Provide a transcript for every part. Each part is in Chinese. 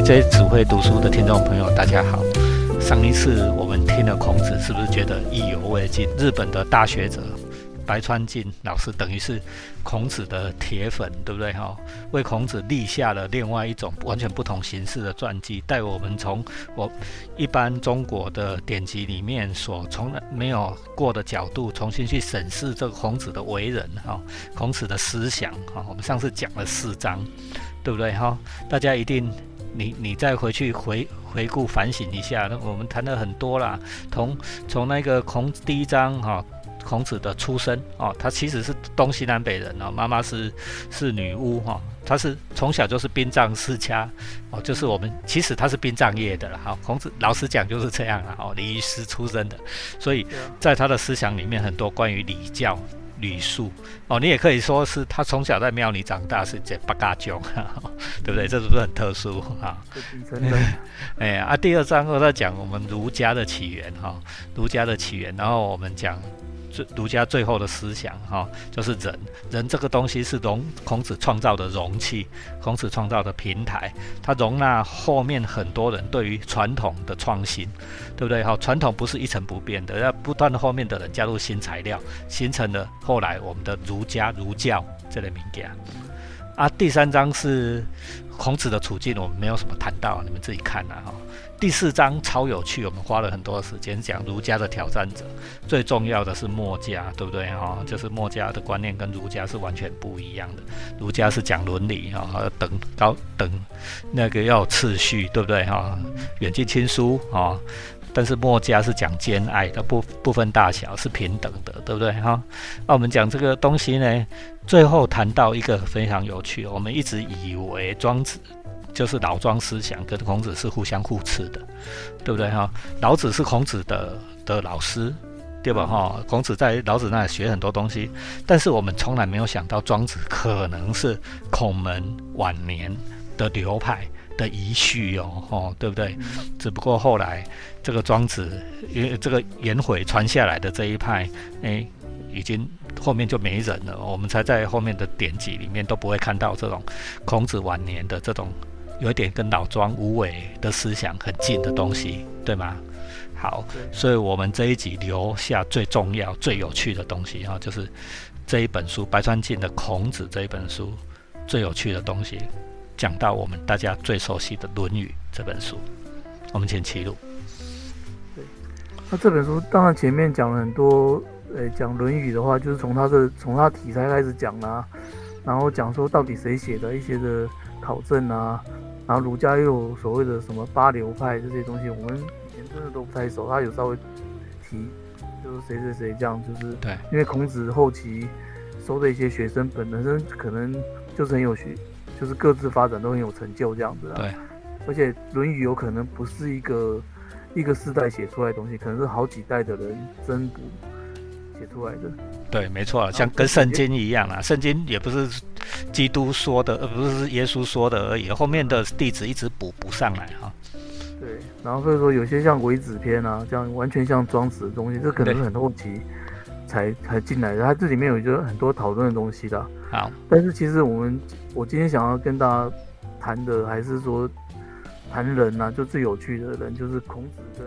DJ 只会读书的听众朋友，大家好。上一次我们听了孔子，是不是觉得意犹未尽？日本的大学者白川进老师，等于是孔子的铁粉，对不对？哈，为孔子立下了另外一种完全不同形式的传记，带我们从我一般中国的典籍里面所从来没有过的角度，重新去审视这个孔子的为人，哈，孔子的思想，哈。我们上次讲了四章。对不对哈？大家一定，你你再回去回回顾反省一下。那我们谈了很多啦，从从那个孔第一章哈，孔子的出身哦，他其实是东西南北人哦，妈妈是是女巫哈，他是从小就是殡葬世家哦，就是我们其实他是殡葬业的了哈。孔子老实讲就是这样啊，哦，礼仪师出身的，所以在他的思想里面很多关于礼教。吕树哦，你也可以说是他从小在庙里长大，是这八嘎囧，对不对？这是不是很特殊啊？哎啊，第二章我在讲我们儒家的起源哈，儒家的起源，然后我们讲。最儒家最后的思想，哈，就是人。人这个东西是容孔子创造的容器，孔子创造的平台，它容纳后面很多人对于传统的创新，对不对？哈，传统不是一成不变的，要不断的后面的人加入新材料，形成了后来我们的儒家、儒教这类名家。啊，第三章是孔子的处境，我们没有什么谈到，你们自己看啊，哈。第四章超有趣，我们花了很多时间讲儒家的挑战者，最重要的是墨家，对不对哈？就是墨家的观念跟儒家是完全不一样的。儒家是讲伦理啊，等高等那个要有次序，对不对哈？远近亲疏啊，但是墨家是讲兼爱的，不不分大小，是平等的，对不对哈？那我们讲这个东西呢，最后谈到一个非常有趣，我们一直以为庄子。就是老庄思想跟孔子是互相互斥的，对不对哈？老子是孔子的的老师，对吧哈？孔子在老子那里学很多东西，但是我们从来没有想到庄子可能是孔门晚年的流派的遗绪哦，哦，对不对？只不过后来这个庄子，因为这个颜回传下来的这一派，哎，已经后面就没人了，我们才在后面的典籍里面都不会看到这种孔子晚年的这种。有点跟老庄无为的思想很近的东西，对吗？好，所以我们这一集留下最重要、最有趣的东西哈，就是这一本书白川静的《孔子》这一本书最有趣的东西，讲到我们大家最熟悉的《论语》这本书。我们请齐鲁。对，那这本书当然前面讲了很多，呃，讲《论语》的话，就是从它的从它题材开始讲啦，然后讲说到底谁写的一些的考证啊。然后儒家又有所谓的什么八流派这些东西，我们以前真的都不太熟。他有稍微提，就是谁谁谁这样，就是对。因为孔子后期收的一些学生本身可能就是很有学，就是各自发展都很有成就这样子啊。对。而且《论语》有可能不是一个一个世代写出来的东西，可能是好几代的人增补写出来的。对，没错，像跟圣经一样啊，圣经也不是基督说的，而不是耶稣说的而已，后面的弟子一直补不上来哈。对，然后所以说有些像《鬼子篇》啊，这样完全像庄子的东西，这可能是很后期才才进来的，它这里面有一个很多讨论的东西的。好，但是其实我们我今天想要跟大家谈的，还是说谈人呐，就最有趣的人就是孔子跟。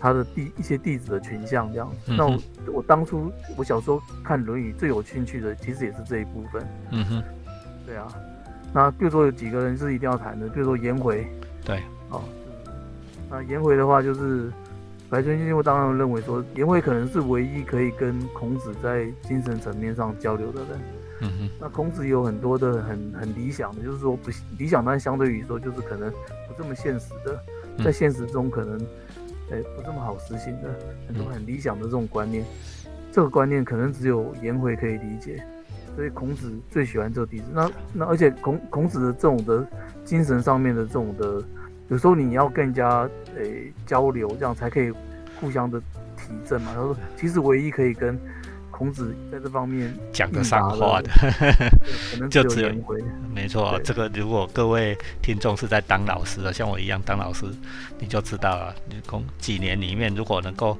他的弟一些弟子的群像这样，那我我当初我小时候看《论语》最有兴趣的，其实也是这一部分。嗯哼，对啊。那比如说有几个人是一定要谈的，比如说颜回。对。哦。那颜回的话，就是白春信我当然认为说，颜回可能是唯一可以跟孔子在精神层面上交流的人。嗯哼。那孔子有很多的很很理想的，就是说不理想，但相对于说就是可能不这么现实的，在现实中可能。哎，不这么好实行的很多很理想的这种观念，这个观念可能只有颜回可以理解，所以孔子最喜欢这个弟子。那那而且孔孔子的这种的精神上面的这种的，有时候你要更加诶交流，这样才可以互相的提振嘛。他说，其实唯一可以跟孔子在这方面讲得上话的，可能就只有颜回。没错，这个如果各位听众是在当老师的，像我一样当老师，你就知道了。你工几年里面，如果能够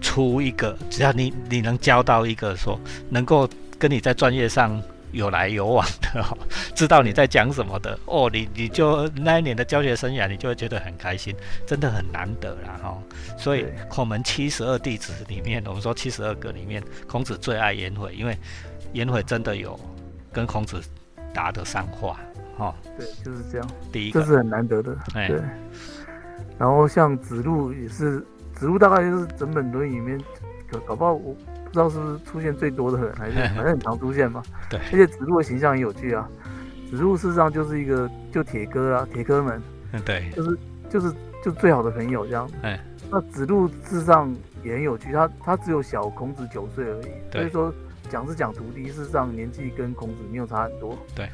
出一个，只要你你能教到一个说能够跟你在专业上有来有往的，知道你在讲什么的哦，你你就那一年的教学生涯，你就会觉得很开心，真的很难得啦哈。所以孔门七十二弟子里面，我们说七十二个里面，孔子最爱颜回，因为颜回真的有跟孔子答得上话哈。对，就是这样。第一个，这是很难得的。对。然后像子路也是，子路大概就是整本论里面，搞搞不好我不知道是不是出现最多的人，还是 反正很常出现嘛。对。而且子路的形象很有趣啊。子路事实上就是一个就铁哥啊，铁哥们，嗯，对，就是就是就最好的朋友这样。哎，那子路事实上也很有趣，他他只有小孔子九岁而已，所以说讲是讲徒弟，事实上年纪跟孔子没有差很多。对，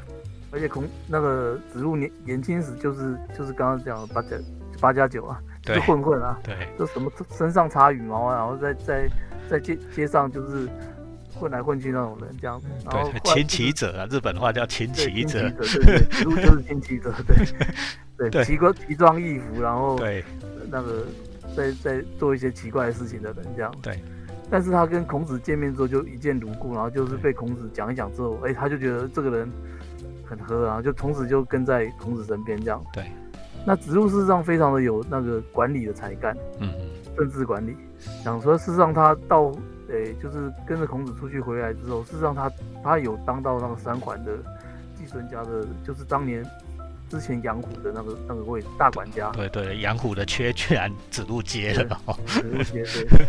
而且孔那个子路年年轻时就是就是刚刚讲八加八加九啊，就混混啊，对，就什么身上插羽毛啊，然后在在在街街上就是。混来混去那种人这样。子，然后亲骑者啊，日本话叫亲骑者，对，子路就是亲骑者，对，对，奇怪 奇装异服，然后对。那个在在做一些奇怪的事情的人这样，对，但是他跟孔子见面之后就一见如故，然后就是被孔子讲一讲之后，哎，他就觉得这个人很合，然后就从此就跟在孔子身边这样，对，那子路事实上非常的有那个管理的才干，嗯，政治管理，想说事实上他到。诶，就是跟着孔子出去回来之后，事实上他他有当到那个三桓的季孙家的，就是当年之前杨虎的那个那个位大管家。对对，杨虎的缺居然子路接了。子路接对。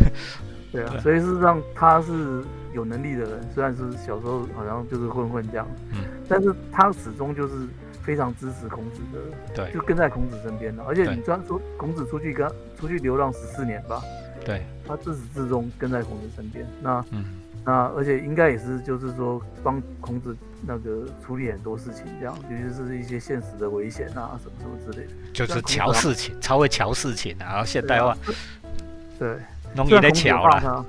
对啊，所以事实上他是有能力的人，虽然是小时候好像就是混混这样，嗯，但是他始终就是非常支持孔子的，对，就跟在孔子身边的。而且你知道说孔子出去跟出去流浪十四年吧？对，他自始至终跟在孔子身边。那，嗯，那而且应该也是，就是说帮孔子那个处理很多事情，这样，尤其是一些现实的危险啊，什么什么之类的。就是瞧事情，超会瞧事情啊，然后现代化。对，弄一点巧了。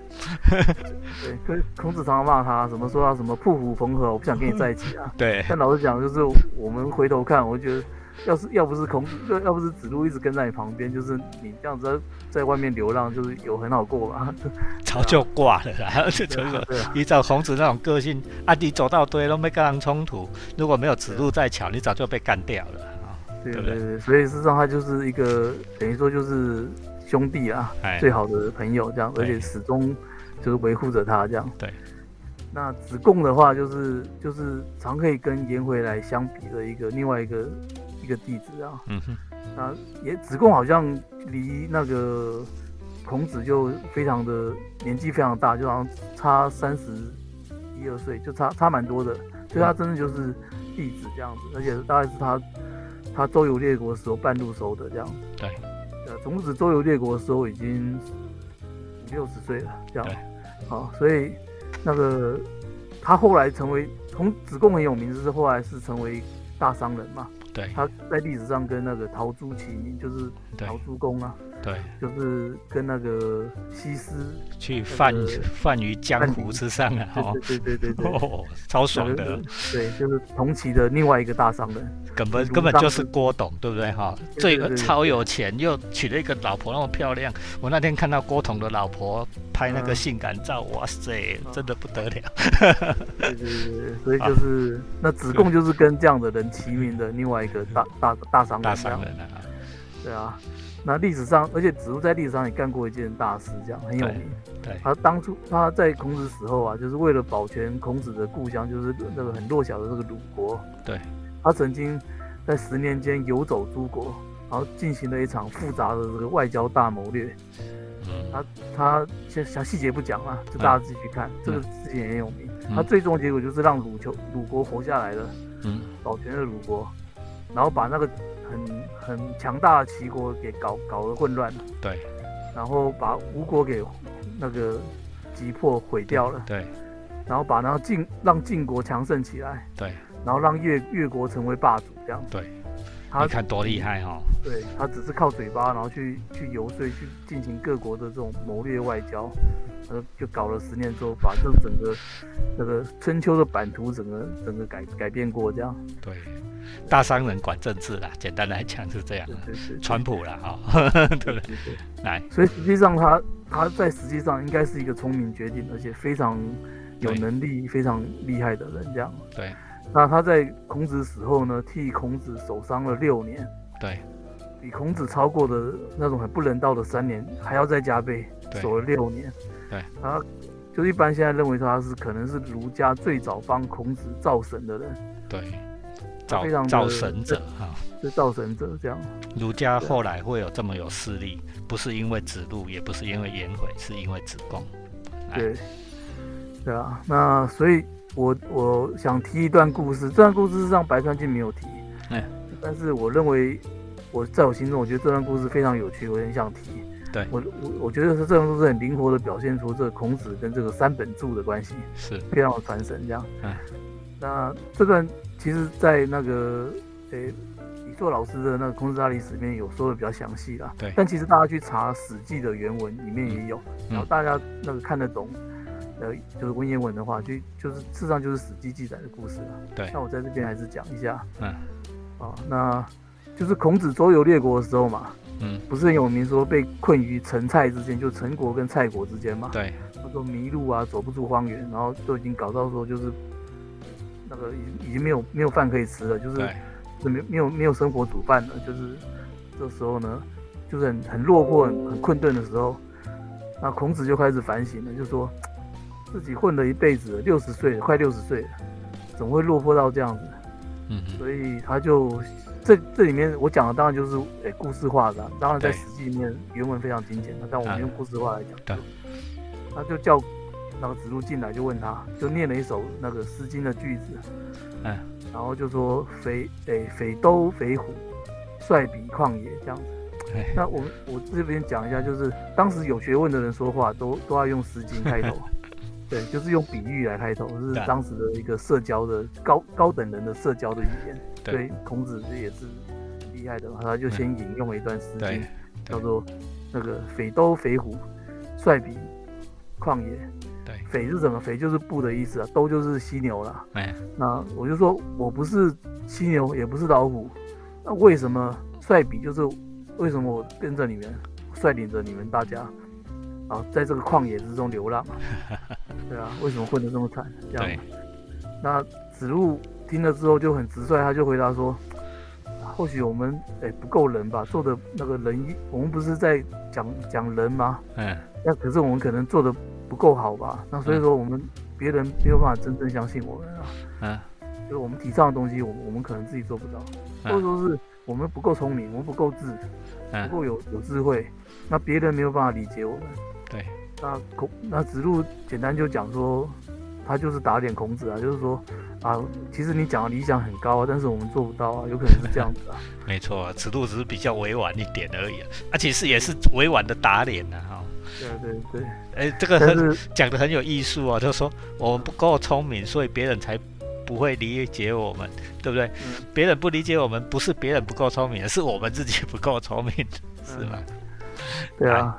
对，跟孔子常常骂他，什么说他什么破釜缝合，我不想跟你在一起啊。对。但老实讲，就是我们回头看，我觉得。要是要不是孔子，要要不是子路一直跟在你旁边，就是你这样子在外面流浪，就是有很好过吧？早就挂了啦。这个依照孔子那种个性，啊，你走到堆都没跟人冲突，如果没有子路在桥，你早就被干掉了啊。对对对，所以事实上他就是一个等于说就是兄弟啊，最好的朋友这样，而且始终就是维护着他这样。对。那子贡的话，就是就是常可以跟颜回来相比的一个另外一个。一个弟子啊，嗯哼，那也子贡好像离那个孔子就非常的年纪非常大，就好像差三十一二岁，就差差蛮多的，所以他真的就是弟子这样子，而且大概是他他周游列国时候半路收的这样。对，呃，孔子周游列国的时候已经五六十岁了，这样，好，所以那个他后来成为从子贡很有名，就是后来是成为大商人嘛。对，他在历史上跟那个陶朱齐名，就是陶朱公啊。对，就是跟那个西施去泛泛于江湖之上啊。哦对对对对，哦，超爽的。对，就是同期的另外一个大商人，根本根本就是郭董，对不对哈？这个超有钱，又娶了一个老婆那么漂亮。我那天看到郭董的老婆拍那个性感照，哇塞，真的不得了。对对对，所以就是那子贡就是跟这样的人齐名的另外一个大大大商人。大商人啊，对啊。那历史上，而且子路在历史上也干过一件大事，这样很有名。对，他当初他在孔子死后啊，就是为了保全孔子的故乡，就是那个很弱小的这个鲁国。对，他曾经在十年间游走诸国，然后进行了一场复杂的这个外交大谋略。嗯，他他先详细节不讲了，就大家自己去看。这个事情也很有名。他最终结果就是让鲁求鲁国活下来了，嗯，保全了鲁国，然后把那个。很很强大的齐国给搞搞得混乱，对，然后把吴国给那个击破毁掉了，对，然后把那个晋让晋国强盛起来，对，然后让越越国成为霸主，这样，对，你看多厉害哈，对他只是靠嘴巴，然后去去游说，去进行各国的这种谋略外交。呃，就搞了十年之后，把这整个那个春秋的版图，整个整个改改变过，这样。对，大商人管政治啦，简单来讲是这样。对对。川普啦，哈，对不对？来，所以实际上他他在实际上应该是一个聪明决定，而且非常有能力、非常厉害的人，这样。对。那他在孔子死后呢，替孔子守丧了六年，对，比孔子超过的那种很不人道的三年还要再加倍，守了六年。对，他，就一般现在认为他是可能是儒家最早帮孔子造神的人，对，他非常造造神者哈。是造神者这样。儒家后来会有这么有势力，不是因为子路，也不是因为颜回，是因为子贡。哎对，对啊，那所以我我想提一段故事，这段故事是让白川静没有提，嗯，但是我认为我在我心中，我觉得这段故事非常有趣，我很想提。对我我我觉得是这段故事很灵活的表现出这个孔子跟这个三本柱的关系，是，非常的传神这样。嗯，那这段其实，在那个诶。李硕老师的那个《孔子大历史》里面有说的比较详细啦，对但其实大家去查《史记》的原文里面也有，嗯然后大家那个看得懂，呃，就是文言文的话，就就是事实上就是《史记》记载的故事了。对那我在这边还是讲一下，嗯。啊，那就是孔子周游列国的时候嘛，嗯，不是很有名说被困于陈蔡之间，就陈国跟蔡国之间嘛，对，他说迷路啊，走不出荒原，然后都已经搞到说就是那个已经已经没有没有饭可以吃了，就是对，是没有没有没有生活煮饭了，就是这时候呢，就是很很落魄、很很困顿的时候，那孔子就开始反省了，就说自己混了一辈子，六十岁了，快六十岁了，怎么会落魄到这样子？嗯，所以他就这这里面我讲的当然就是诶、故事化的啊、当然在《对史记》里面原文非常精简的，但我们啊用故事化来对讲，他就叫那个子路进来，就问他，就念了一首那个《诗经》的句子，嗯，然后就说匪诶匪兜匪虎，率比旷野这样子。哎那我们我这边讲一下，就是当时有学问的人说话都都要用《诗经》开头，对，就是用比喻来开头，是当时的一个社交的高高等人的社交的语言。对孔子这也是厉害的嘛，他就先引用了一段《诗经》，叫做那个匪兜匪虎，率比旷野。对，匪是什么？匪就是布的意思啊，兜就是犀牛啦。哎，那我就说我不是犀牛，也不是老虎，那为什么率比就是为什么我跟着你们，率领着你们大家啊，在这个旷野之中流浪啊？对啊，为什么混得这么惨？这样对，那子路听了之后就很直率，他就回答说：“啊或许我们哎、不够人吧，做的那个仁义，我们不是在讲讲人吗？嗯，那可是我们可能做的不够好吧？那所以说我们别人没有办法真正相信我们啊。嗯，就是我们提倡的东西，我们我们可能自己做不到，嗯或者说是我们不够聪明，我们不够智，嗯不够有有智慧，那别人没有办法理解我们。对，那孔那子路简单就讲说，他就是打脸孔子啊，就是说啊，其实你讲的理想很高啊，但是我们做不到啊，有可能是这样子啊。没错，此路只是比较委婉一点而已啊，而且是也是委婉的打脸啊、哈。对对对，哎，这个很讲的很有艺术啊，就是说我们不够聪明，所以别人才不会理解我们，对不对？嗯别人不理解我们，不是别人不够聪明，是我们自己不够聪明，是吗？对啊，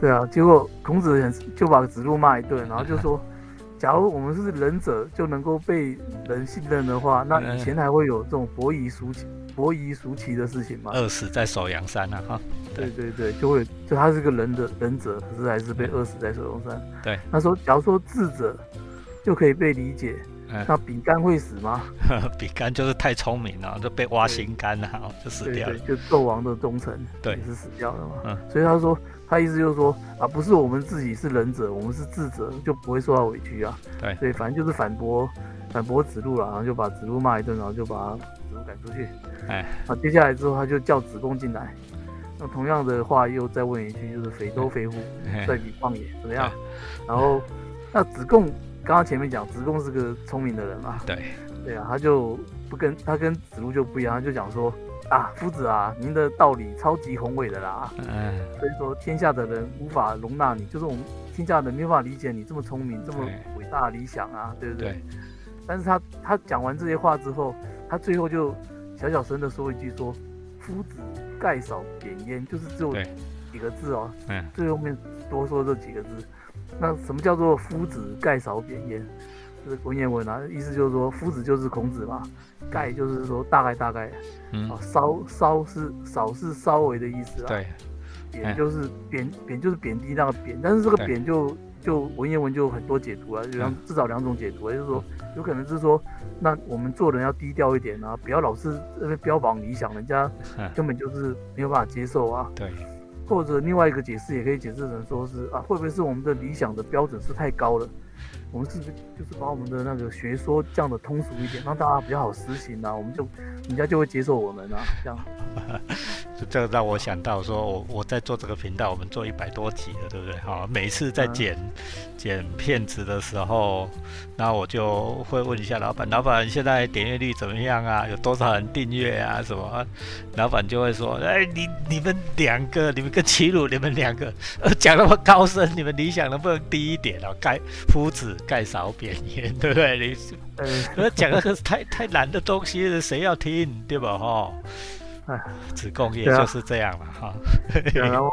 对啊，结果孔子很就把子路骂一顿，然后就说，假如我们是仁者，就能够被人信任的话，那以前还会有这种伯夷叔齐、伯夷叔齐的事情吗？饿死在首阳山啊，哈，对对对，就会就他是个人的仁者，可是还是被饿死在首阳山。对，他说，假如说智者就可以被理解，嗯，那饼干会死吗？饼干就是太聪明了，就被挖心肝了，哦就死对掉了对，。就纣王的忠臣，对也是死掉了嘛。嗯所以他说，他意思就是说啊，不是我们自己是仁者，我们是智者，就不会受到委屈啊。对所以反正就是反驳反驳子路了，然后就把子路骂一顿，然后就把子路赶出去。哎，啊，接下来之后他就叫子贡进来，那同样的话又再问一句，就是匪兜匪虎，嘿率比旷野怎么样？然后那子贡刚刚前面讲，子贡是个聪明的人嘛，对，对啊，他就不跟他跟子路就不一样，他就讲说啊，夫子啊，您的道理超级宏伟的啦，嗯，所以说天下的人无法容纳你，就是我们天下的人没有办法理解你这么聪明、这么伟大的理想啊，对不对？对，但是他他讲完这些话之后，他最后就小小声的说一句说：“夫子盖少贬焉”，就是只有几个字哦，嗯，最后面多说这几个字。那什么叫做夫子盖少贬焉？就是文言文啊，意思就是说夫子就是孔子嘛，盖就是说大概大概嗯。啊，，稍稍是少是稍微的意思啊，对，贬就是贬贬就是贬低那个贬，但是这个对。贬就就文言文就很多解读啊，有两至少两种解读，也就是说，有可能是说，那我们做人要低调一点啊，不要老是那边标榜理想，人家根本就是没有办法接受啊。对。或者另外一个解释也可以解释成说是啊，会不会是我们的理想的标准是太高了？我们是不是就是把我们的那个学说降的通俗一点，让大家比较好实行啊？我们就人家就会接受我们啊，这样。这让我想到说，我我在做这个频道，我们做一百多集了，对不对？好，每次在剪剪片子的时候，那我就会问一下老板，老板现在点阅率怎么样啊？有多少人订阅啊？什么？老板就会说，哎，你你们两个，你们跟齐鲁，你们两个讲那么高深，你们理想能不能低一点啊？盖夫子盖少扁言，对不对？你呃讲那个太太难的东西，谁要听，对吧？哈。哎，子贡也就是这样了哈。然后，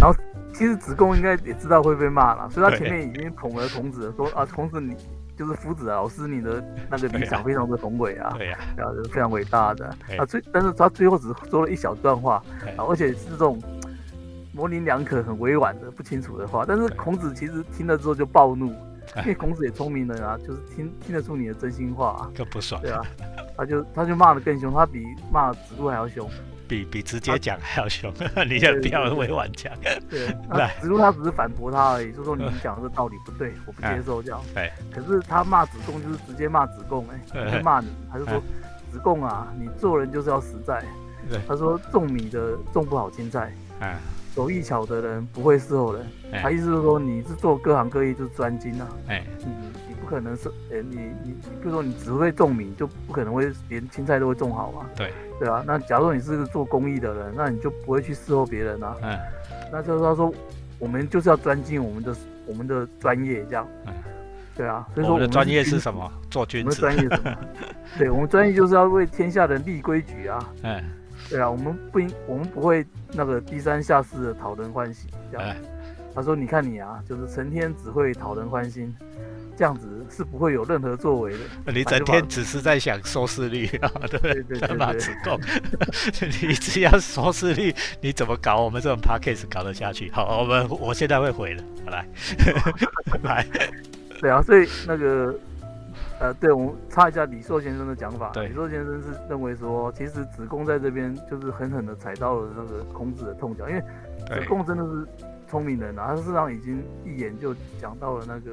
然后其实子贡应该也知道会被骂了，所以他前面已经捧了孔子，说啊，孔子你就是夫子啊，老师你的那个理想非常的宏伟啊，对呀，然后是非常伟大的啊。最但是他最后只说了一小段话，而且是这种模棱两可、很委婉的、不清楚的话。但是孔子其实听了之后就暴怒。因为孔子也聪明的啊，就是听听得出你的真心话，更不爽，对啊，他就他就骂的更凶，他比骂子路还要凶，比比直接讲还要凶，你也不要委婉讲。对，子路他只是反驳他而已，就说你讲的道理不对，我不接受这样。对，可是他骂子贡就是直接骂子贡，哎，骂你，他就说子贡啊，你做人就是要实在。他说种米的种不好青菜。手艺巧的人不会伺候人，他意思是说你是做各行各业就是专精啊，哎，你你不可能是，哎，你你比如说你只会种米，就不可能会连青菜都会种好嘛，对对啊，那假如说你是做公益的人，那你就不会去伺候别人啊，嗯，那就是他说我们就是要专精我们的我们的专业这样，嗯，对啊，所以说我们的专业是什么？做君子。专业什么？对我们专业就是要为天下人立规矩啊，嗯。对啊，我们不应，我们不会那个低三下四的讨人欢喜。这样，他说：“你看你啊，就是成天只会讨人欢心，这样子是不会有任何作为的。你整天只是在想收视率啊，对不对？对马子贡，你只要收视率，你怎么搞我们这种 p a c k a g e 搞得下去？好，我们我现在会回了，来，来，对啊，所以那个。”呃，对，我们插一下李硕先生的讲法。李硕先生是认为说，其实子贡在这边就是狠狠的踩到了那个孔子的痛脚，因为子贡真的是聪明人啊，他事实上已经一眼就讲到了那个，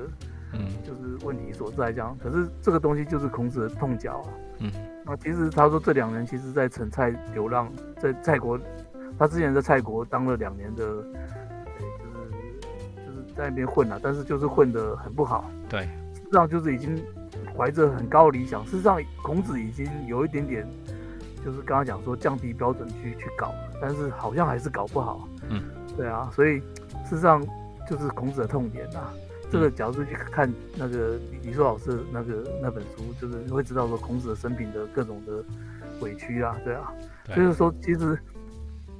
嗯，就是问题所在这样。可是这个东西就是孔子的痛脚啊。嗯。那其实他说这两人其实在陈蔡流浪，在蔡国，他之前在蔡国当了两年的，就是就是在那边混了，但是就是混得很不好。对。事实际上就是已经。怀着很高的理想，事实上孔子已经有一点点，就是刚刚讲说降低标准去去搞，但是好像还是搞不好。嗯，对啊，所以事实上就是孔子的痛点呐。这个角度去看那个李硕老师那个那本书，就是会知道说孔子的生平的各种的委屈啊，对啊。就是说，其实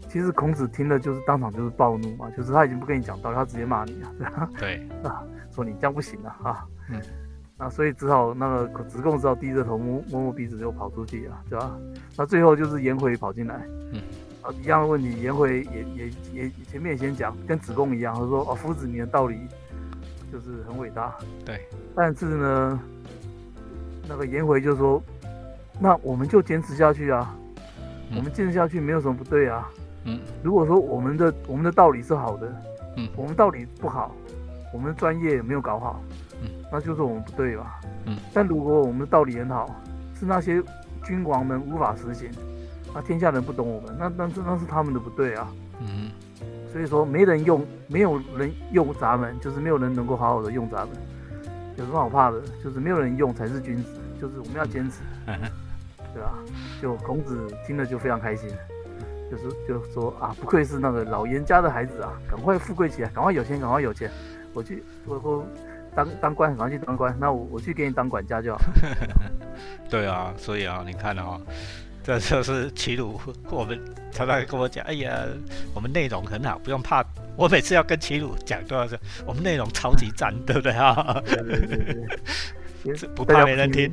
其实孔子听了就是当场就是暴怒嘛，就是他已经不跟你讲道理，他直接骂你啊，对啊。对 啊，说你这样不行啊，啊，嗯。那所以只好那个子贡只好低着头摸摸摸鼻子就跑出去了，对吧？那最后就是颜回跑进来，嗯，啊一样的问题，颜回也也也前面也先讲，跟子贡一样，他说哦夫子你的道理就是很伟大，对，但是呢，那个颜回就说，那我们就坚持下去啊，我们坚持下去没有什么不对啊，嗯，如果说我们的我们的道理是好的，嗯，我们道理不好，我们的专业没有搞好。嗯。那就是我们不对吧？嗯，但如果我们的道理很好，是那些君王们无法实行，那天下人不懂我们，那那是那是他们的不对啊。嗯，所以说没人用，没有人用咱们，就是没有人能够好好的用咱们。有什么好怕的？就是没有人用才是君子，就是我们要坚持，对吧？就孔子听了就非常开心，就是就说啊，不愧是那个老严家的孩子啊，赶快富贵起来，赶快有钱，赶快有钱，我去，我我。当 当官，赶快去当官。那我我去给你当管家就好。对啊，所以啊，你看啊，这就是齐鲁。我们常常跟我讲，哎呀，我们内容很好，不用怕。我每次要跟齐鲁讲，都要说我们内容超级赞，对不对啊？不怕没人听，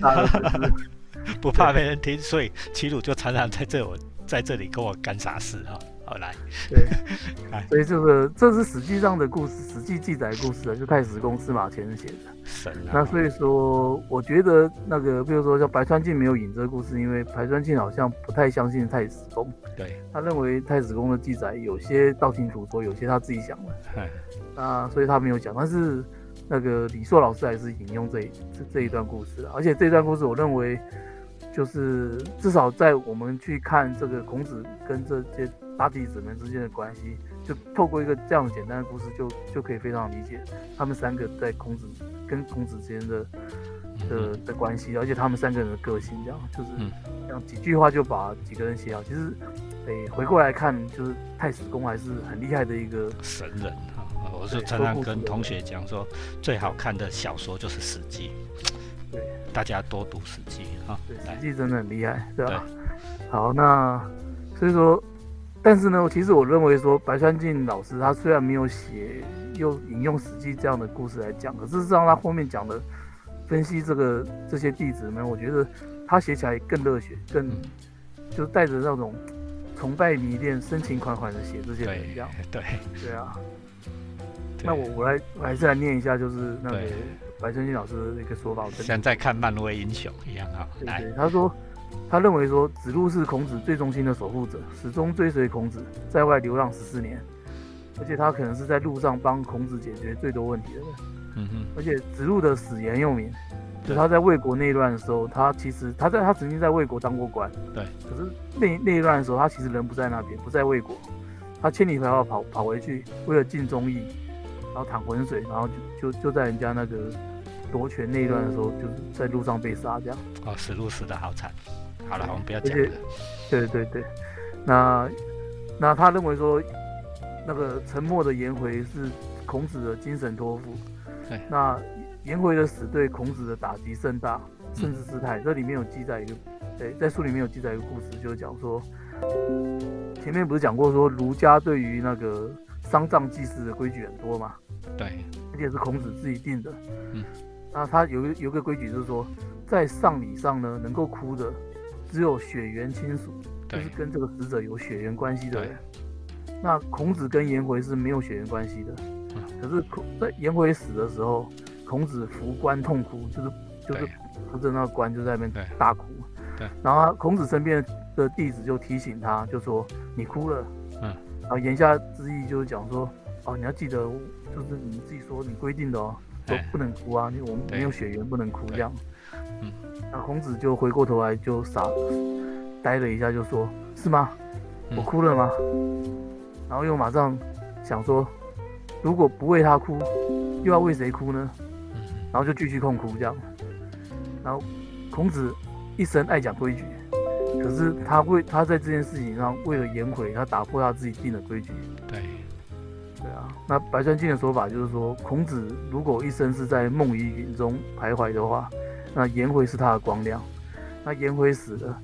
不怕没人听，所以齐鲁就常常在这我在这里跟我干傻事啊。来。对，所以这个这是史记上的故事，史记记载的故事啊，就太史公司马迁写的。神啊！那所以说，我觉得那个，比如说像白川静没有引这个故事，因为白川静好像不太相信太史公。对，他认为太史公的记载有些道听途说，有些他自己想的。那所以他没有讲，但是那个李硕老师还是引用这这这一段故事，而且这段故事我认为。就是至少在我们去看这个孔子跟这些大弟子们之间的关系，就透过一个这样简单的故事，就就可以非常理解他们三个在孔子跟孔子之间的的的关系，而且他们三个人的个性，这样就是这样几句话就把几个人写好。其实，诶，回过来看，就是太史公还是很厉害的一个神人啊！我是常常跟同学讲说，最好看的小说就是《史记》。对，大家多读《史记》哈。对，《史记》真的很厉害，对吧？好，那所以说，但是呢，其实我认为说，白川静老师他虽然没有写，又引用《史记》这样的故事来讲，可是实际上他后面讲的分析这个这些弟子们，我觉得他写起来更热血，更就是带着那种崇拜迷恋、深情款款的写这些人一样。对对啊。那我我来我还是来念一下，就是那个。白川静老师的一个说法，像在看漫威英雄一样啊。对对，他说，他认为说子路是孔子最忠心的守护者，始终追随孔子，在外流浪十四年，而且他可能是在路上帮孔子解决最多问题的人。嗯哼。而且子路的死言又名，就他在魏国内乱的时候，他其实他在他曾经在魏国当过官。对。可是内内乱的时候，他其实人不在那边，不在魏国，他千里迢迢跑跑回去，为了尽忠义，然后淌浑水，然后就就就在人家那个。夺权那一段的时候，就是在路上被杀，这样。哦，死路死的好惨。好了，我们不要讲了。对对对，那那他认为说，那个沉默的颜回是孔子的精神托付。对。那颜回的死对孔子的打击甚大，甚至失态。这里面有记载一个，对，在书里面有记载一个故事，就是讲说，前面不是讲过说儒家对于那个丧葬祭祀的规矩很多嘛？对。而且是孔子自己定的。嗯。那他有一有个规矩，就是说，在丧礼上呢，能够哭的只有血缘亲属，就是跟这个死者有血缘关系的人。那孔子跟颜回是没有血缘关系的，可是孔在颜回死的时候，孔子扶棺痛哭，就是就是扶着那个棺就在那边大哭。对。然后孔子身边的弟子就提醒他，就说你哭了。嗯。然后言下之意就是讲说，哦，你要记得，就是你自己说你规定的哦。说不能哭啊！因为我们没有血缘，不能哭这样。嗯，那孔子就回过头来就傻呆了一下，就说：“是吗？我哭了吗？”然后又马上想说：“如果不为他哭，又要为谁哭呢？”然后就继续痛哭这样。然后孔子一生爱讲规矩，可是他为他在这件事情上为了颜回，他打破他自己定的规矩。对。对啊，那白川静的说法就是说，孔子如果一生是在梦与云中徘徊的话，那颜回是他的光亮。那颜回死了，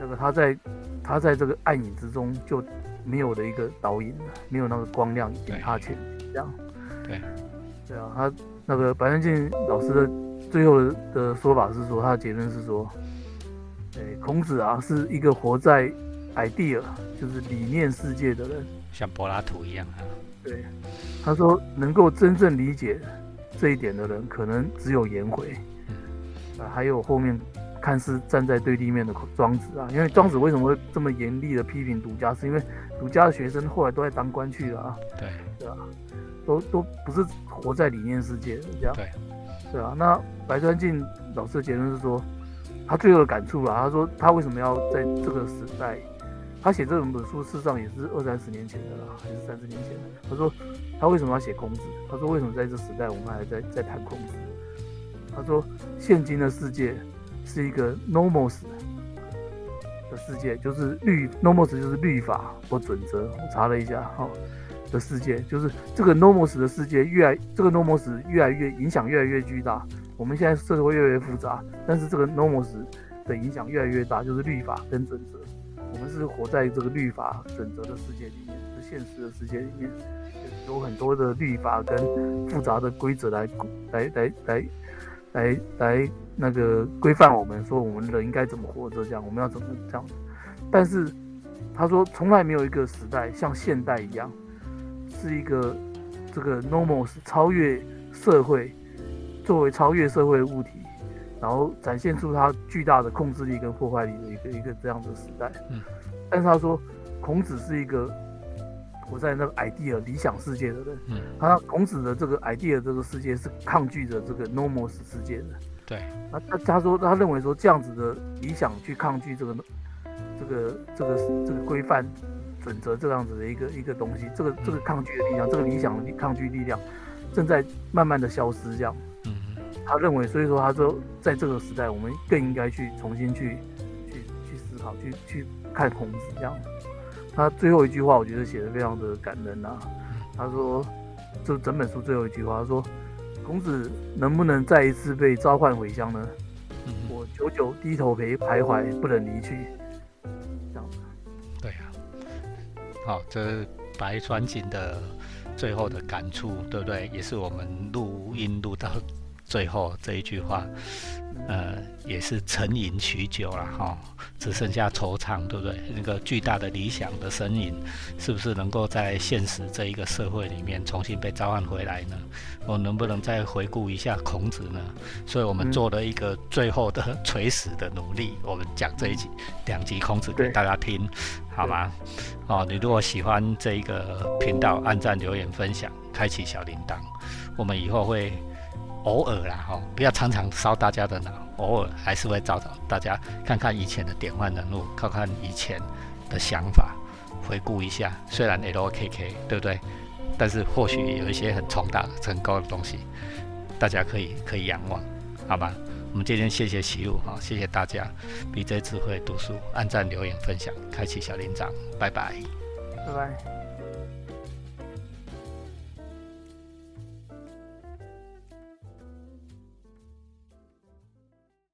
那个他在他在这个暗影之中就没有了一个导引了，没有那个光亮引他前。这样，对，对啊，他那个白川静老师的最后的说法是说，他的结论是说，哎，孔子啊是一个活在 idea，就是理念世界的人。像柏拉图一样啊，对，他说能够真正理解这一点的人，可能只有颜回，啊，还有后面看似站在对立面的庄子啊。因为庄子为什么会这么严厉的批评儒家，是因为儒家的学生后来都在当官去了啊，对，对吧？都都不是活在理念世界的这样，对，对啊。那白川静老师的结论是说，他最后的感触啊，他说他为什么要在这个时代。他写这本书，事实上也是二三十年前的了，还是三十年前的。他说，他为什么要写孔子？他说，为什么在这时代我们还在在谈孔子？他说，现今的世界是一个 nomos 的世界，就是律 nomos 就是律法或准则。我查了一下，哈，的世界就是这个 nomos 的世界越来，这个 nomos 越来越影响越来越巨大。我们现在社会越来越复杂，但是这个 nomos 的影响越来越大，就是律法跟准则。我们是活在这个律法准则的世界里面，是现实的世界里面，有很多的律法跟复杂的规则来来来来来来那个规范我们，说我们人应该怎么活着，这样我们要怎么这样。但是他说从来没有一个时代像现代一样，是一个这个 normal 是超越社会，作为超越社会的物体，然后展现出它巨大的控制力跟破坏力的一个一个这样的时代。嗯，但是他说孔子是一个活在那个 idea 理想世界的人。嗯，他孔子的这个 idea 这个世界是抗拒着这个 normal 世界的。对，那他他说他认为说这样子的理想去抗拒这个这个这个这个规范准则这样子的一个一个东西，这个这个抗拒的力量，这个理想的抗拒力量正在慢慢的消失。这样，嗯，他认为，所以说他说在这个时代，我们更应该去重新去去去思考，去去看孔子这样。他最后一句话，我觉得写的非常的感人啊。他说，就整本书最后一句话，他说。孔子能不能再一次被召唤回乡呢？我久久低头陪徘徊，不能离去。这样子。对啊。好，这白川锦的最后的感触，对不对？也是我们录音录到最后这一句话。呃，也是沉吟许久了哈，只剩下惆怅，对不对？那个巨大的理想的身影，是不是能够在现实这一个社会里面重新被召唤回来呢？我能不能再回顾一下孔子呢？所以我们做了一个最后的垂死的努力，我们讲这一集两集孔子给大家听，好吗？哦，你如果喜欢这一个频道，按赞、留言、分享、开启小铃铛，我们以后会。偶尔啦，哈，不要常常烧大家的脑，偶尔还是会找找大家看看以前的典范人物，看看以前的想法，回顾一下。虽然 L O K K 对不对？但是或许有一些很重大的、成功的东西，大家可以可以仰望，好吧？我们今天谢谢齐路，哈，谢谢大家，B J 智慧读书，按赞、留言、分享，开启小铃铛，拜拜，拜拜。